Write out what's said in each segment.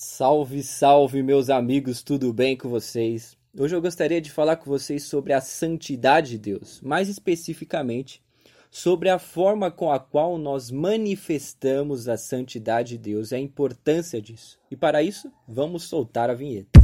Salve, salve, meus amigos, tudo bem com vocês? Hoje eu gostaria de falar com vocês sobre a santidade de Deus, mais especificamente sobre a forma com a qual nós manifestamos a santidade de Deus e a importância disso. E para isso, vamos soltar a vinheta.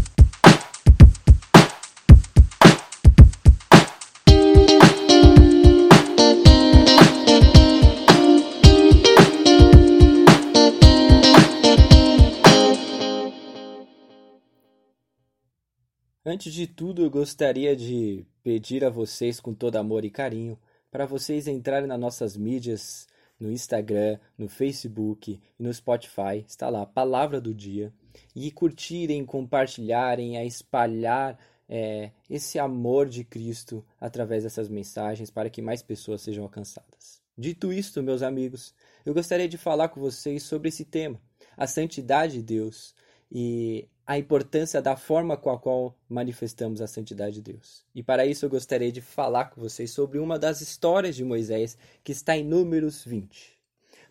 Antes de tudo, eu gostaria de pedir a vocês, com todo amor e carinho, para vocês entrarem nas nossas mídias, no Instagram, no Facebook e no Spotify. Está lá, Palavra do Dia. E curtirem, compartilharem, a espalhar é, esse amor de Cristo através dessas mensagens para que mais pessoas sejam alcançadas. Dito isto, meus amigos, eu gostaria de falar com vocês sobre esse tema, a santidade de Deus e a importância da forma com a qual manifestamos a santidade de Deus. E para isso eu gostaria de falar com vocês sobre uma das histórias de Moisés que está em Números 20.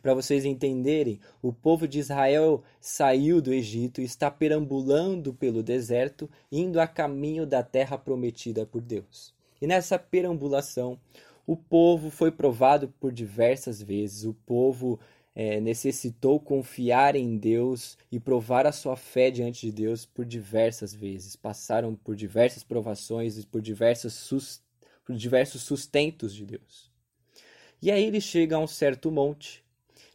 Para vocês entenderem, o povo de Israel saiu do Egito e está perambulando pelo deserto, indo a caminho da terra prometida por Deus. E nessa perambulação, o povo foi provado por diversas vezes, o povo é, necessitou confiar em Deus e provar a sua fé diante de Deus por diversas vezes. Passaram por diversas provações e por por diversos sustentos de Deus. E aí ele chega a um certo monte,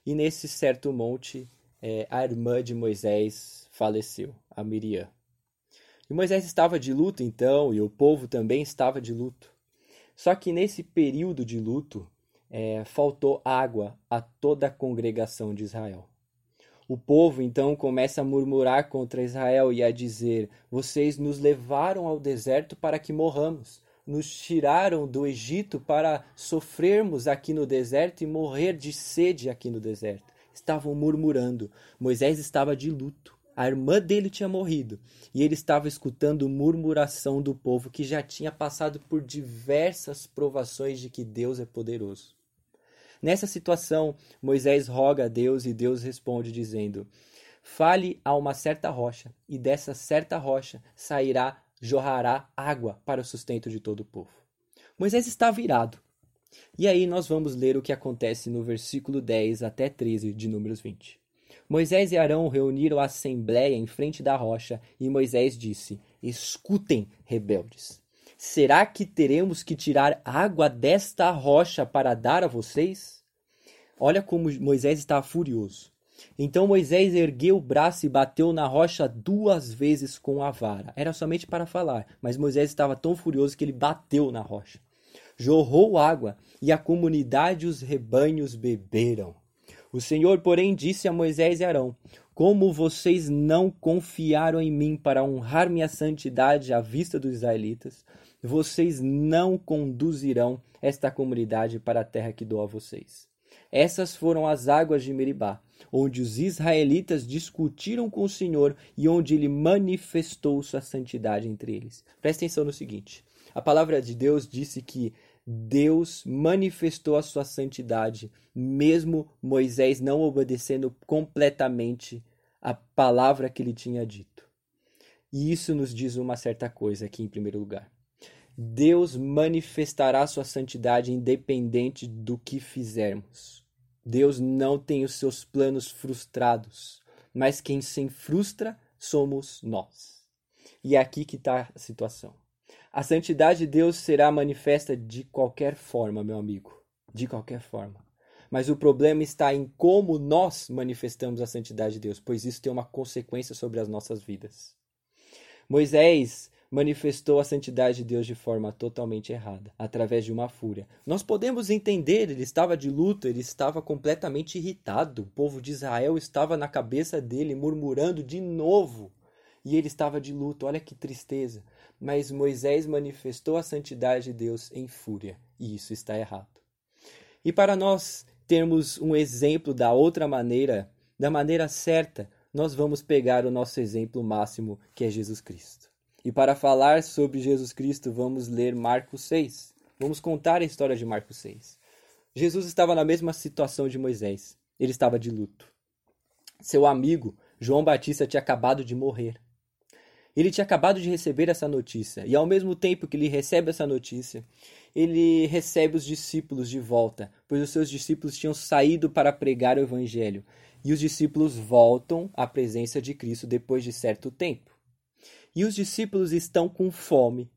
e nesse certo monte é, a irmã de Moisés faleceu, a Miriam. E Moisés estava de luto então, e o povo também estava de luto. Só que nesse período de luto, é, faltou água a toda a congregação de Israel. O povo então começa a murmurar contra Israel e a dizer: Vocês nos levaram ao deserto para que morramos, nos tiraram do Egito para sofrermos aqui no deserto e morrer de sede aqui no deserto. Estavam murmurando. Moisés estava de luto. A irmã dele tinha morrido e ele estava escutando murmuração do povo que já tinha passado por diversas provações de que Deus é poderoso. Nessa situação, Moisés roga a Deus e Deus responde dizendo: Fale a uma certa rocha, e dessa certa rocha sairá, jorrará água para o sustento de todo o povo. Moisés está virado. E aí nós vamos ler o que acontece no versículo 10 até 13 de Números 20. Moisés e Arão reuniram a assembleia em frente da rocha, e Moisés disse: Escutem, rebeldes. Será que teremos que tirar água desta rocha para dar a vocês? Olha como Moisés estava furioso. Então Moisés ergueu o braço e bateu na rocha duas vezes com a vara. Era somente para falar, mas Moisés estava tão furioso que ele bateu na rocha. Jorrou água e a comunidade e os rebanhos beberam. O Senhor, porém, disse a Moisés e Arão: Como vocês não confiaram em mim para honrar minha santidade à vista dos israelitas, vocês não conduzirão esta comunidade para a terra que dou a vocês. Essas foram as águas de Meribá, onde os israelitas discutiram com o Senhor e onde ele manifestou sua santidade entre eles. Presta atenção no seguinte: a palavra de Deus disse que Deus manifestou a sua santidade, mesmo Moisés não obedecendo completamente a palavra que ele tinha dito. E isso nos diz uma certa coisa aqui em primeiro lugar. Deus manifestará sua santidade independente do que fizermos. Deus não tem os seus planos frustrados, mas quem se frustra somos nós. E é aqui que está a situação. A santidade de Deus será manifesta de qualquer forma, meu amigo, de qualquer forma. Mas o problema está em como nós manifestamos a santidade de Deus, pois isso tem uma consequência sobre as nossas vidas. Moisés manifestou a santidade de Deus de forma totalmente errada, através de uma fúria. Nós podemos entender, ele estava de luto, ele estava completamente irritado. O povo de Israel estava na cabeça dele murmurando de novo. E ele estava de luto, olha que tristeza. Mas Moisés manifestou a santidade de Deus em fúria, e isso está errado. E para nós termos um exemplo da outra maneira, da maneira certa, nós vamos pegar o nosso exemplo máximo, que é Jesus Cristo. E para falar sobre Jesus Cristo, vamos ler Marcos 6. Vamos contar a história de Marcos 6. Jesus estava na mesma situação de Moisés. Ele estava de luto. Seu amigo João Batista tinha acabado de morrer. Ele tinha acabado de receber essa notícia, e ao mesmo tempo que ele recebe essa notícia, ele recebe os discípulos de volta, pois os seus discípulos tinham saído para pregar o evangelho, e os discípulos voltam à presença de Cristo depois de certo tempo. E os discípulos estão com fome,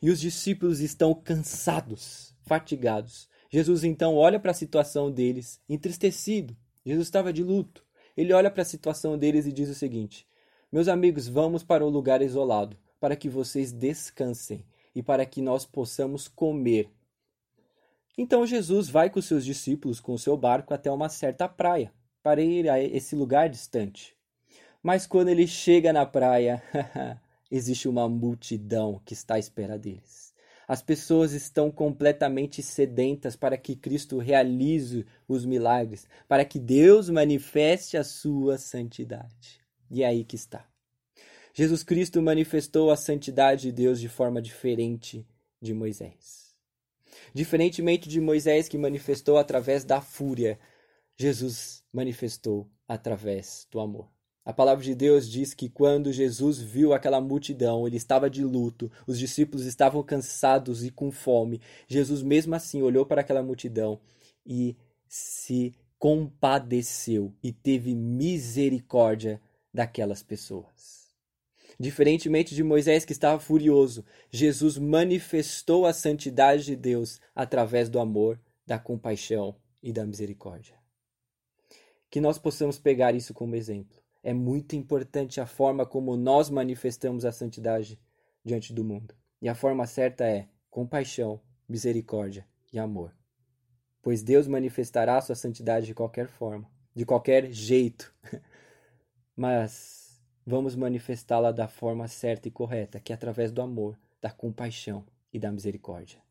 e os discípulos estão cansados, fatigados. Jesus então olha para a situação deles, entristecido. Jesus estava de luto. Ele olha para a situação deles e diz o seguinte: Meus amigos, vamos para um lugar isolado, para que vocês descansem e para que nós possamos comer. Então Jesus vai com seus discípulos com o seu barco até uma certa praia, para ir a esse lugar distante. Mas quando ele chega na praia, existe uma multidão que está à espera deles. As pessoas estão completamente sedentas para que Cristo realize os milagres, para que Deus manifeste a sua santidade. E é aí que está. Jesus Cristo manifestou a santidade de Deus de forma diferente de Moisés. Diferentemente de Moisés, que manifestou através da fúria, Jesus manifestou através do amor. A palavra de Deus diz que quando Jesus viu aquela multidão, ele estava de luto, os discípulos estavam cansados e com fome. Jesus, mesmo assim, olhou para aquela multidão e se compadeceu e teve misericórdia daquelas pessoas. Diferentemente de Moisés, que estava furioso, Jesus manifestou a santidade de Deus através do amor, da compaixão e da misericórdia. Que nós possamos pegar isso como exemplo é muito importante a forma como nós manifestamos a santidade diante do mundo. E a forma certa é compaixão, misericórdia e amor. Pois Deus manifestará a sua santidade de qualquer forma, de qualquer jeito. Mas vamos manifestá-la da forma certa e correta, que é através do amor, da compaixão e da misericórdia.